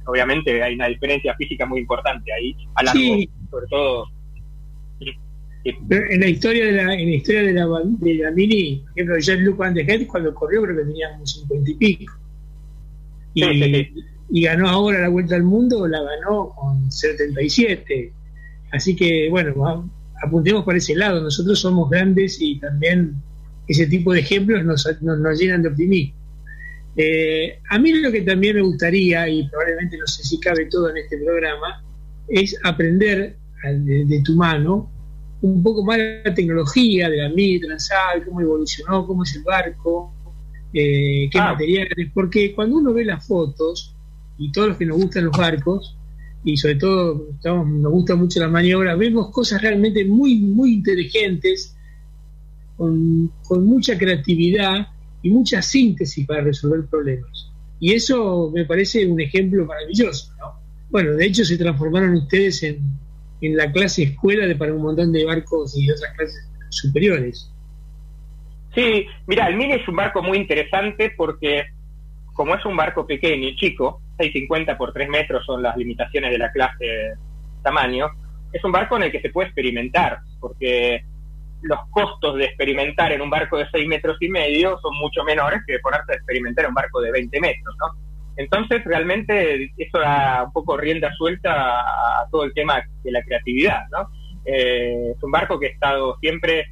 obviamente hay una diferencia física muy importante ahí, a largo, sí. sobre todo. En la historia de la, en la historia de la, de la mini, por ejemplo, Jean-Luc Van de Head, cuando corrió creo que tenía como 50 y pico. Y, sí, sí, sí y ganó ahora la Vuelta al Mundo, la ganó con 77. Así que, bueno, apuntemos por ese lado. Nosotros somos grandes y también ese tipo de ejemplos nos, nos, nos llenan de optimismo. Eh, a mí lo que también me gustaría, y probablemente no sé si cabe todo en este programa, es aprender de, de tu mano un poco más la tecnología de la transal, cómo evolucionó, cómo es el barco, eh, qué ah. materiales, porque cuando uno ve las fotos, y todos los que nos gustan los barcos, y sobre todo estamos, nos gusta mucho la maniobra, vemos cosas realmente muy, muy inteligentes, con, con, mucha creatividad y mucha síntesis para resolver problemas. Y eso me parece un ejemplo maravilloso. ¿no? Bueno, de hecho se transformaron ustedes en, en la clase escuela de para un montón de barcos y otras clases superiores. Sí, mira, el Mini es un barco muy interesante porque como es un barco pequeño y chico, 650 por 3 metros son las limitaciones de la clase tamaño, es un barco en el que se puede experimentar, porque los costos de experimentar en un barco de 6 metros y medio son mucho menores que ponerse a experimentar en un barco de 20 metros, ¿no? Entonces, realmente, eso da un poco rienda suelta a, todo el tema de la creatividad, ¿no? Eh, es un barco que ha estado siempre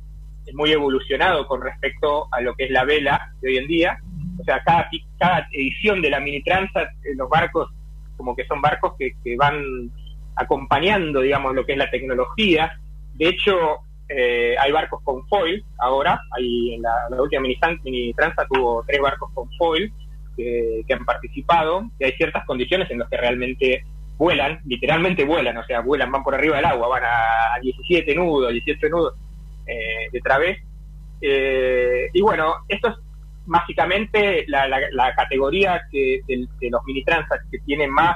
muy evolucionado con respecto a lo que es la vela de hoy en día, o sea, cada, cada edición de la Mini Transat, eh, los barcos, como que son barcos que, que, van acompañando, digamos, lo que es la tecnología. De hecho, eh, hay barcos con foil ahora, hay en la, última Mini, Mini Transat tuvo tres barcos con foil que, han participado, y hay ciertas condiciones en las que realmente vuelan, literalmente vuelan, o sea, vuelan, van por arriba del agua, van a 17 nudos, 18 nudos eh, de través. Eh, y bueno, estos básicamente la, la, la categoría que, de, de, los mini transats que tiene más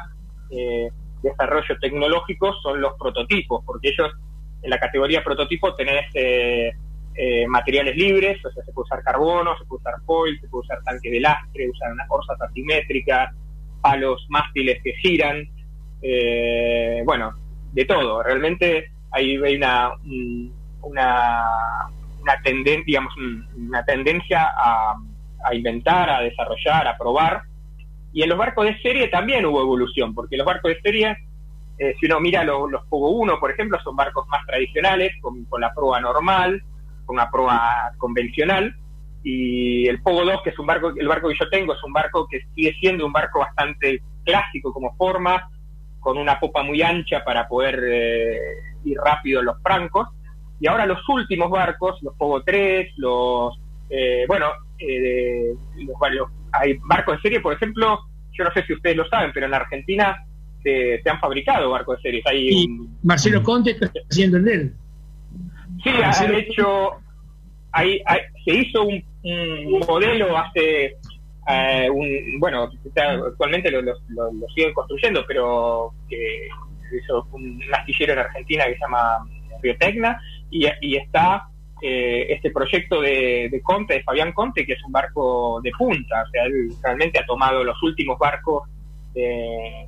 eh, desarrollo tecnológico son los prototipos, porque ellos en la categoría prototipo tenés eh, eh, materiales libres, o sea, se puede usar carbono, se puede usar foil, se puede usar tanque de lastre, usar unas orzas asimétricas, palos mástiles que giran, eh, bueno, de todo. Realmente hay, hay una, una, una, tendencia, digamos, una tendencia a, a inventar, a desarrollar, a probar. Y en los barcos de serie también hubo evolución, porque los barcos de serie eh, si uno mira los Pogo 1, por ejemplo, son barcos más tradicionales, con, la proa normal, con una proa convencional, y el Pogo 2, que es un barco, el barco que yo tengo, es un barco que sigue siendo un barco bastante clásico como forma, con una popa muy ancha para poder eh, ir rápido en los francos. Y ahora los últimos barcos, los Pogo 3, los, eh, bueno, los, hay barcos de serie, por ejemplo, yo no sé si ustedes lo saben, pero en Argentina se, han fabricado barcos de series. Hay y Marcelo Conte está haciendo el él. Sí, ha hecho, hay, se hizo un, modelo hace, eh, un, bueno, actualmente lo, lo, siguen construyendo, pero que hizo un astillero en Argentina que se llama Biotecna y, y está eh, este proyecto de, de, Conte, de Fabián Conte, que es un barco de punta, o sea, él realmente ha tomado los últimos barcos de,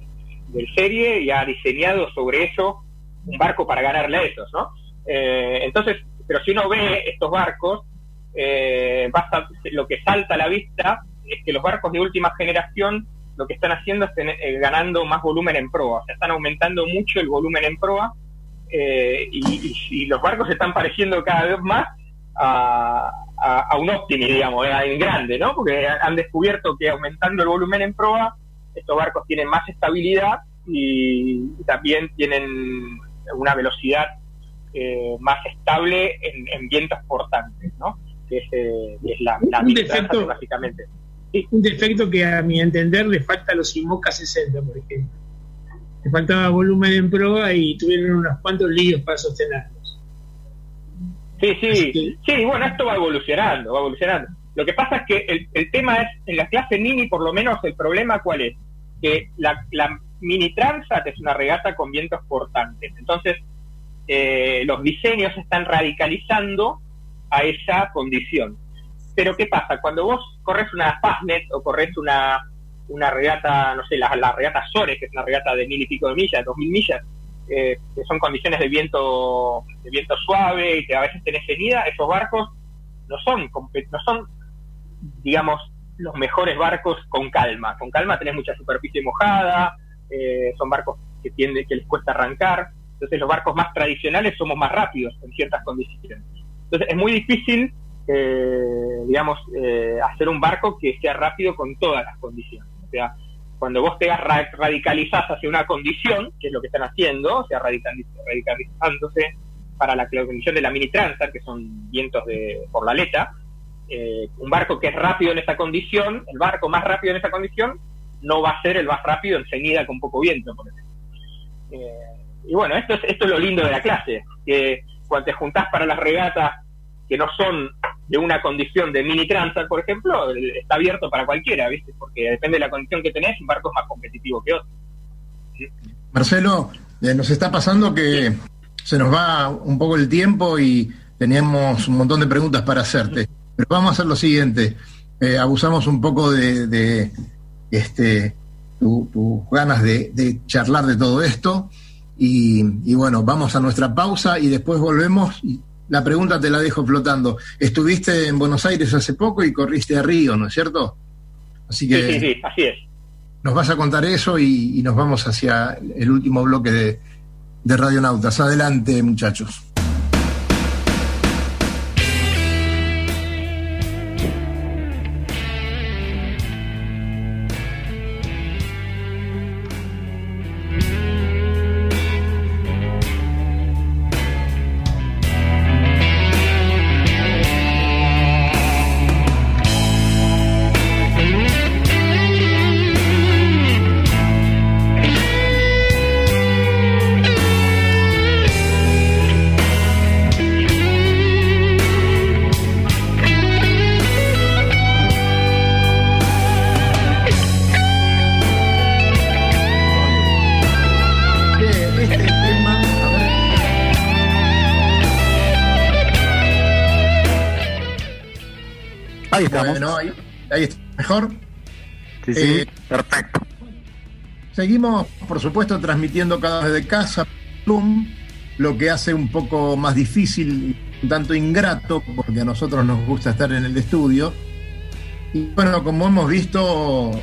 del serie y ha diseñado sobre eso un barco para ganarle a esos, ¿no? Eh, entonces, pero si uno ve estos barcos, eh, lo que salta a la vista es que los barcos de última generación lo que están haciendo es eh, ganando más volumen en proa, o sea, están aumentando mucho el volumen en proa y, los barcos se están pareciendo cada vez más a, a un Optimi, digamos, en grande, ¿no? Porque han descubierto que aumentando el volumen en proa estos barcos tienen más estabilidad y, también tienen una velocidad eh, más estable en, vientos portantes, ¿no? Que es, eh, la, un defecto, básicamente. Un defecto que a mi entender le falta a los IMOCA 60, por ejemplo. Le faltaba volumen en proa y tuvieron unos cuantos líos para sostenerlos. Sí, sí, sí, bueno, esto va evolucionando, va evolucionando. Lo que pasa es que el, el tema es, en la clase mini por lo menos, el problema cuál es? Que la, la mini Transat es una regata con vientos portantes. Entonces, eh, los diseños están radicalizando a esa condición. Pero ¿qué pasa? Cuando vos corres una Fastnet o corres una, una regata, no sé, la, la regata Sores, que es una regata de mil y pico de millas, dos mil millas, eh, que son condiciones de viento de viento suave y que a veces tenés venida, esos barcos no son, no son digamos, los mejores barcos con calma. Con calma tenés mucha superficie mojada, eh, son barcos que, tiende, que les cuesta arrancar. Entonces los barcos más tradicionales somos más rápidos en ciertas condiciones. Entonces es muy difícil, eh, digamos, eh, hacer un barco que sea rápido con todas las condiciones. O sea, cuando vos te radicalizás hacia una condición, que es lo que están haciendo, o sea, radicalizándose para la condición de la mini transat, que son vientos de, por la aleta, eh, un barco que es rápido en esa condición, el barco más rápido en esa condición, no va a ser el más rápido enseguida con poco viento, por ejemplo. Eh, y bueno, esto es, esto es lo lindo de la clase, que cuando te juntás para las regatas que no son de una condición de mini transat, por ejemplo, está abierto para cualquiera, ¿viste? Porque depende de la condición que tenés, un barco es más competitivo que otro. Marcelo, eh, nos está pasando que se nos va un poco el tiempo y teníamos un montón de preguntas para hacerte. Pero vamos a hacer lo siguiente. Eh, abusamos un poco de, este, tus ganas de, charlar de todo esto. Y, bueno, vamos a nuestra pausa y después volvemos. la pregunta te la dejo flotando. Estuviste en Buenos Aires hace poco y corriste a Río, ¿no es cierto? Así que sí, sí, así es. Nos vas a contar eso y, nos vamos hacia el último bloque de, de Radionautas. Adelante, muchachos. Sí, sí, Eh, perfecto. Seguimos, por supuesto, transmitiendo cada vez de casa, Zoom, lo que hace un poco más difícil y un tanto ingrato, porque a nosotros nos gusta estar en el estudio. Y bueno, como hemos visto,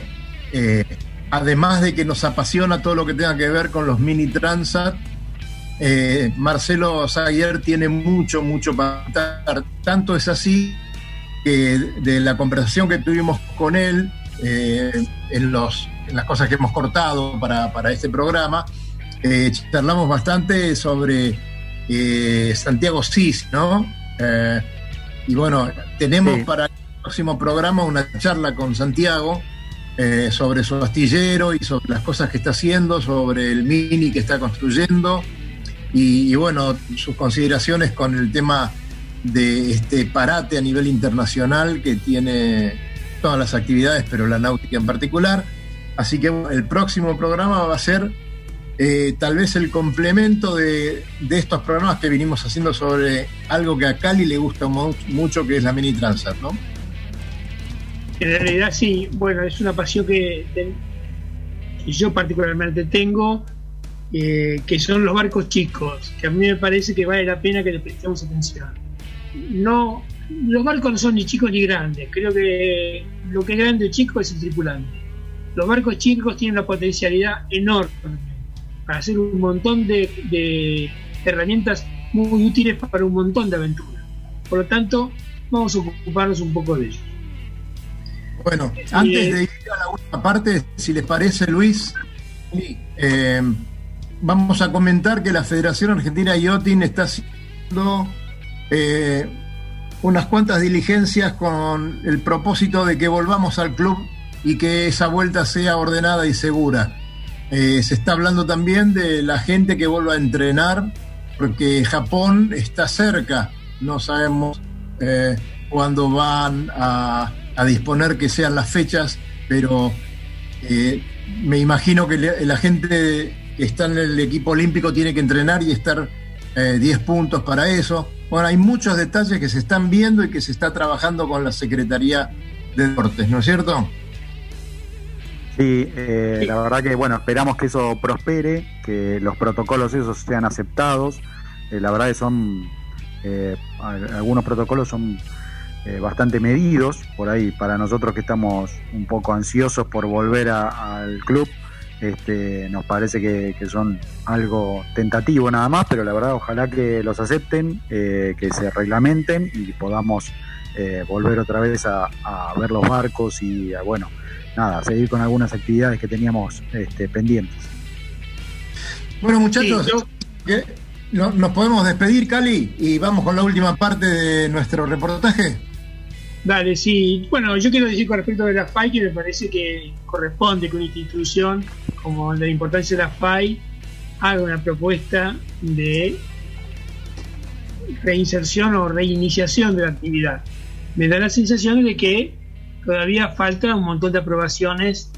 eh, además de que nos apasiona todo lo que tenga que ver con los mini Transat, eh, Marcelo Zaguer tiene mucho, mucho para contar. Tanto es así que de la conversación que tuvimos con él eh, en, los, en las cosas que hemos cortado para, para este programa, eh, charlamos bastante sobre eh, Santiago Cis, ¿no? Y bueno, tenemos Sí. para el próximo programa una charla con Santiago sobre su astillero y sobre las cosas que está haciendo, sobre el mini que está construyendo y, y bueno, sus consideraciones con el tema de este parate a nivel internacional que tiene todas las actividades, pero la náutica en particular. Así que el próximo programa va a ser eh, tal vez el complemento de, de estos programas que vinimos haciendo sobre algo que a Cali le gusta mu- mucho, que es la mini transat, ¿no? En realidad sí, bueno, es una pasión que, que yo particularmente tengo, eh, que son los barcos chicos, que a mí me parece que vale la pena que le prestemos atención. No, los barcos no son ni chicos ni grandes, creo que lo que es grande o chico es el tripulante. Los barcos chicos tienen una potencialidad enorme para hacer un montón de, de herramientas muy útiles para un montón de aventuras. Por lo tanto, vamos a ocuparnos un poco de ellos. Bueno, Sí, antes eh. de ir a la última parte, si les parece, Luis, eh, vamos a comentar que la Federación Argentina Yachting está haciendo eh, unas cuantas diligencias con el propósito de que volvamos al club y que esa vuelta sea ordenada y segura. Eh, se está hablando también de la gente que vuelva a entrenar, porque Japón está cerca, no sabemos eh, cuándo van a, disponer que sean las fechas, pero eh, me imagino que la gente que está en el equipo olímpico tiene que entrenar y estar eh, 10 puntos para eso. Bueno, hay muchos detalles que se están viendo y que se está trabajando con la Secretaría de Deportes, ¿no es cierto? Sí, eh, la verdad que bueno, esperamos que eso prospere, que los protocolos esos sean aceptados. Eh, la verdad que son eh, al- algunos protocolos son eh, bastante medidos por ahí para nosotros que estamos un poco ansiosos por volver al club. Este, nos parece que, que son algo tentativo nada más, pero la verdad ojalá que los acepten, eh, que se reglamenten y podamos eh, volver otra vez a, a ver los barcos y a, bueno, nada, seguir con algunas actividades que teníamos este, pendientes. Bueno, muchachos, nos podemos despedir, Cali, y vamos con la última parte de nuestro reportaje. Dale, sí. Bueno, yo quiero decir con respecto de la FAI que me parece que corresponde que una institución como la importancia de la FAI haga una propuesta de reinserción o reiniciación de la actividad. Me da la sensación de que todavía falta un montón de aprobaciones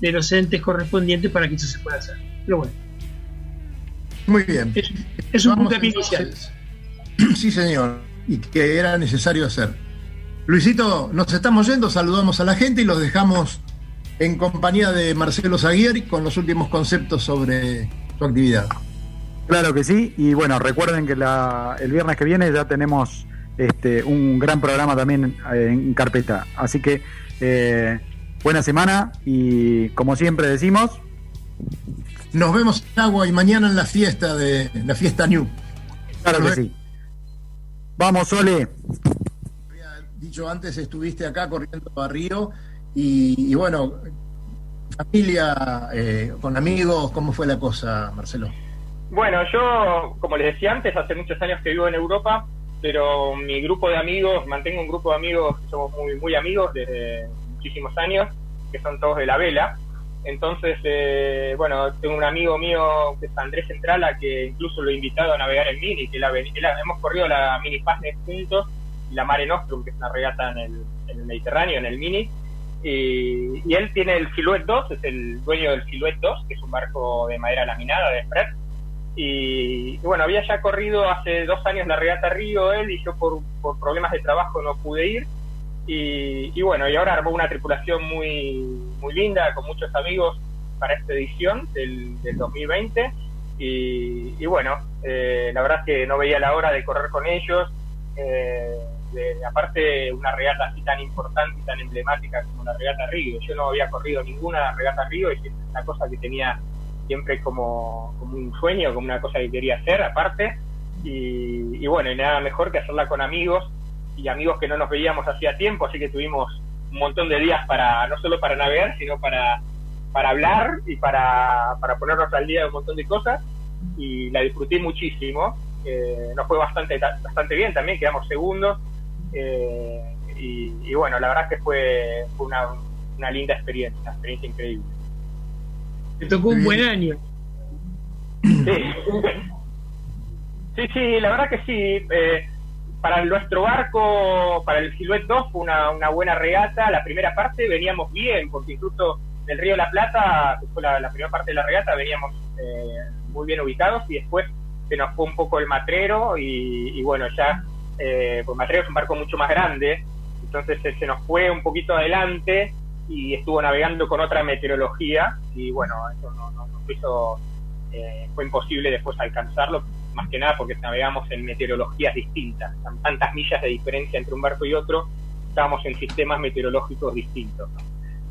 de los entes correspondientes para que eso se pueda hacer. Pero bueno, Muy bien. es, es un punto inicial. entonces. Sí, señor, y que era necesario hacer. Luisito, nos estamos yendo, saludamos a la gente y los dejamos en compañía de Marcelo Zaguier con los últimos conceptos sobre su actividad. Claro que sí, y bueno, recuerden que la- el viernes que viene ya tenemos este, un gran programa también eh, en carpeta. Así que eh, buena semana y como siempre decimos, Nos vemos en agua y mañana en la fiesta de la fiesta New. claro que sí. Vamos, Sole. Dicho antes, estuviste acá corriendo a Río y, y bueno, familia, eh, con amigos, ¿cómo fue la cosa, Marcelo? Bueno, yo, como les decía antes, hace muchos años que vivo en Europa, pero mi grupo de amigos, mantengo un grupo de amigos que somos muy, muy amigos desde muchísimos años, que son todos de la vela. Entonces, eh, bueno, tengo un amigo mío que es Andrés Centrala, que incluso lo he invitado a navegar en Mini, que la, hemos corrido la Mini Fastnet juntos, y la Mare Nostrum, que es una regata en el, en el Mediterráneo, en el Mini. Y, y él tiene el Silhouette 2, es el dueño del Silhouette 2, que es un barco de madera laminada de Fred. Y, y bueno, había ya corrido hace dos años la regata Río él y yo por, por problemas de trabajo no pude ir. Y, bueno, y ahora armó una tripulación muy, muy linda, con muchos amigos para esta edición del, del 2020. Y, bueno, eh, la verdad es que no veía la hora de correr con ellos. Eh, de, aparte, una regata así tan importante y tan emblemática como la regata Río. Yo no había corrido ninguna regata Río y es una cosa que tenía siempre como, un sueño, como una cosa que quería hacer aparte. Y, y bueno, y nada mejor que hacerla con amigos y amigos que no nos veíamos hacía tiempo, así que tuvimos un montón de días para, no solo para navegar, sino para, para hablar y para, para ponernos al día de un montón de cosas y la disfruté muchísimo. Eh, nos fue bastante, bastante bien también, quedamos segundos. Eh, y, bueno, la verdad es que fue, una, una linda experiencia, una experiencia increíble. Te tocó un buen año. Sí, sí, sí la verdad que sí. Eh, para nuestro barco, para el Silhouette 2, fue una, una buena regata. La primera parte veníamos bien, porque incluso del Río de la Plata, que fue la, primera parte de la regata, veníamos eh, muy bien ubicados y después se nos fue un poco el matrero y, bueno, ya, eh, pues matrero es un barco mucho más grande, entonces se nos fue un poquito adelante y estuvo navegando con otra meteorología y bueno, eso no, no, hizo, eh, fue imposible después alcanzarlo más que nada porque navegamos en meteorologías distintas, tantas millas de diferencia entre un barco y otro, estábamos en sistemas meteorológicos distintos.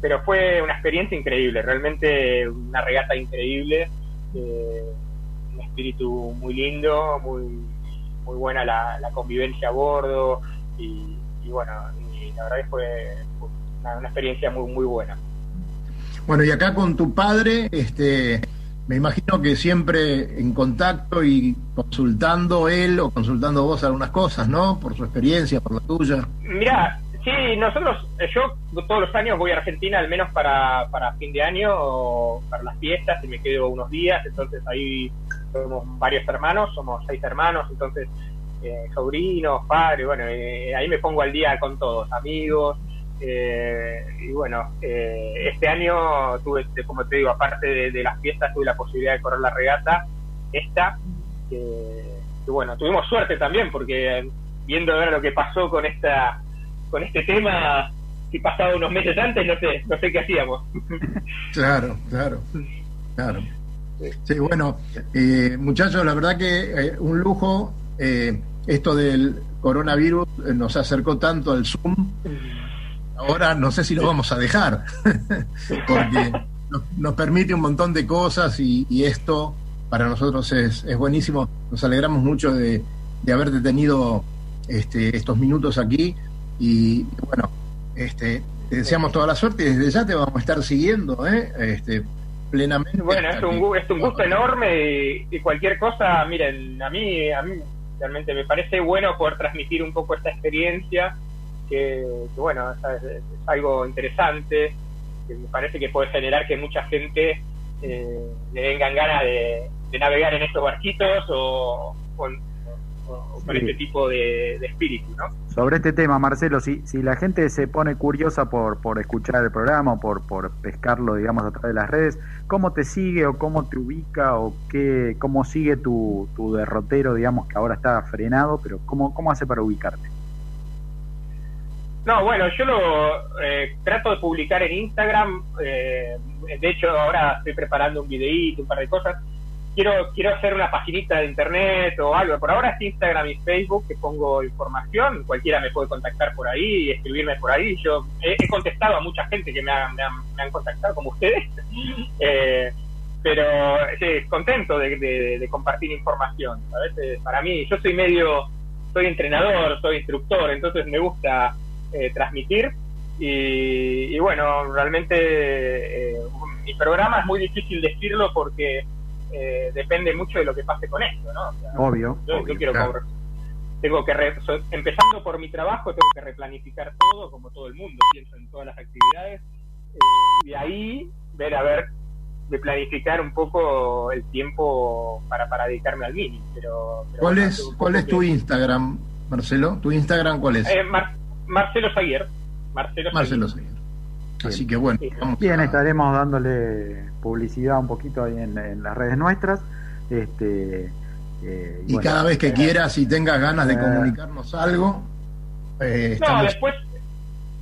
Pero fue una experiencia increíble, realmente una regata increíble, eh, un espíritu muy lindo, muy, muy buena la, convivencia a bordo y, bueno, la verdad que fue una, una experiencia muy, muy buena. Bueno, y acá con tu padre, este, me imagino que siempre en contacto y consultando él o consultando vos algunas cosas, ¿no? Por su experiencia, por la tuya. Mira, sí, nosotros, yo todos los años voy a Argentina al menos para, para fin de año o para las fiestas y me quedo unos días, entonces ahí somos varios hermanos, somos seis hermanos, entonces eh, sobrinos, padres, bueno, eh, ahí me pongo al día con todos, amigos, eh, y bueno, eh, este año tuve, como te digo, aparte de, las fiestas, tuve la posibilidad de correr la regata, esta, que, bueno, tuvimos suerte también, porque viendo lo que pasó con esta con este tema, si pasaba unos meses antes, no sé, no sé qué hacíamos. Claro, claro, claro. Sí, bueno, eh, muchachos, la verdad que un lujo, esto del coronavirus nos acercó tanto al Zoom ahora no sé si lo vamos a dejar, porque nos, permite un montón de cosas y, esto para nosotros es, buenísimo. Nos alegramos mucho de, de haberte tenido este, estos minutos aquí y bueno, este, te deseamos toda la suerte y desde ya te vamos a estar siguiendo ¿eh? este, plenamente. Bueno, es un, es un gusto enorme y, cualquier cosa, miren, a mí, a mí realmente me parece bueno poder transmitir un poco esta experiencia que, bueno, es, algo interesante, que me parece que puede generar que mucha gente eh, le vengan ganas de, navegar en estos barquitos o, con, este tipo de, espíritu, ¿no? Sobre este tema, Marcelo, si, si la gente se pone curiosa por, por escuchar el programa o por, por pescarlo, digamos, a través de las redes, ¿cómo te sigue o cómo te ubica o qué, cómo sigue tu, tu derrotero, digamos, que ahora está frenado, pero cómo, cómo hace para ubicarte? No, bueno, yo lo eh, trato de publicar en Instagram. Eh, de hecho, ahora estoy preparando un videíto, un par de cosas. Quiero quiero hacer una paginita de internet o algo. Por ahora es Instagram y Facebook que pongo información. Cualquiera me puede contactar por ahí y escribirme por ahí. Yo he, contestado a mucha gente que me, han, contactado, como ustedes. eh, pero sí, contento de, compartir información. ¿sabes? Para mí, yo soy medio, soy entrenador, soy instructor, entonces me gusta eh, transmitir. Y, bueno, realmente eh, mi programa es muy difícil decirlo porque eh, depende mucho de lo que pase con esto, ¿no? obvio. Yo, quiero tengo que empezando por mi trabajo tengo que replanificar todo como todo el mundo pienso en todas las actividades y de ahí ver a ver de planificar un poco el tiempo para, para dedicarme al mini pero, ¿cuál es cuál es tu Instagram Marcelo tu Instagram cuál es Marcelo Saguier. Marcelo, Marcelo Así que bueno, bien, estaremos dándole publicidad un poquito ahí en, las redes nuestras. Este, eh, y cada vez que quieras y tengas ganas de eh, comunicarnos algo. Eh, no, después,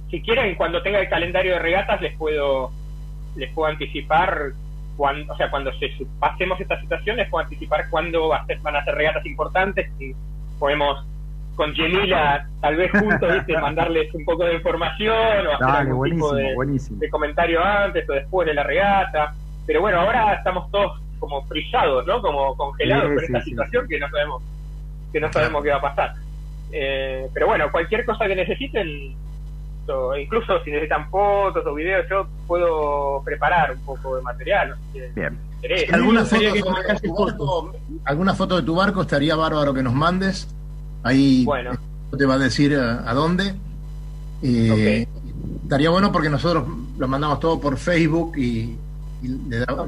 si quieren, cuando tenga el calendario de regatas, les puedo les puedo anticipar cuando, o sea, cuando se pasemos esta situación, les puedo anticipar cuándo va a ser, van a ser regatas importantes y podemos con Gemila, tal vez juntos, ¿viste? mandarles un poco de información o hacer algún tipo de, de, comentario antes o después de la regata. Pero bueno, ahora estamos todos como frisados, ¿no? Como congelados por esta situación que no sabemos que no sabemos qué va a pasar. Eh, pero bueno, cualquier cosa que necesiten, incluso si necesitan fotos o videos, yo puedo preparar un poco de material. Bien. ¿Alguna foto, ¿Alguna foto de tu barco estaría bárbaro que nos mandes? Ahí bueno. te va a decir eh, a, dónde. Eh, Estaría bueno porque nosotros lo mandamos todo por Facebook y, le damos.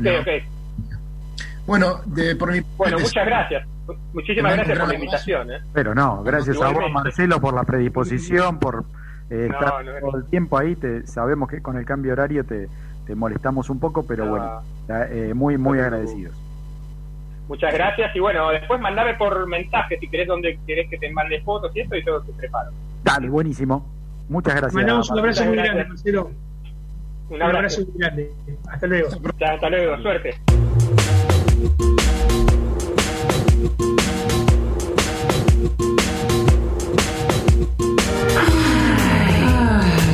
Bueno, de, por mi Bueno, muchas gracias. Muchísimas gracias por la invitación. ¿eh? Pero no, gracias a vos, Marcelo, por la predisposición, por eh, estar todo el tiempo ahí. Te, sabemos que con el cambio horario te, te molestamos un poco, pero bueno, eh, muy, muy agradecidos. Muchas gracias y bueno, después mandame por mensaje si querés donde querés que te mande fotos y eso y yo te preparo. Dale, buenísimo. Muchas gracias. Mandamos un abrazo muy grande, Marcelo. Un abrazo. muy grande. Hasta luego. Hasta luego, suerte.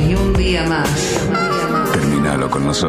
y un día más. Terminalo con nosotros.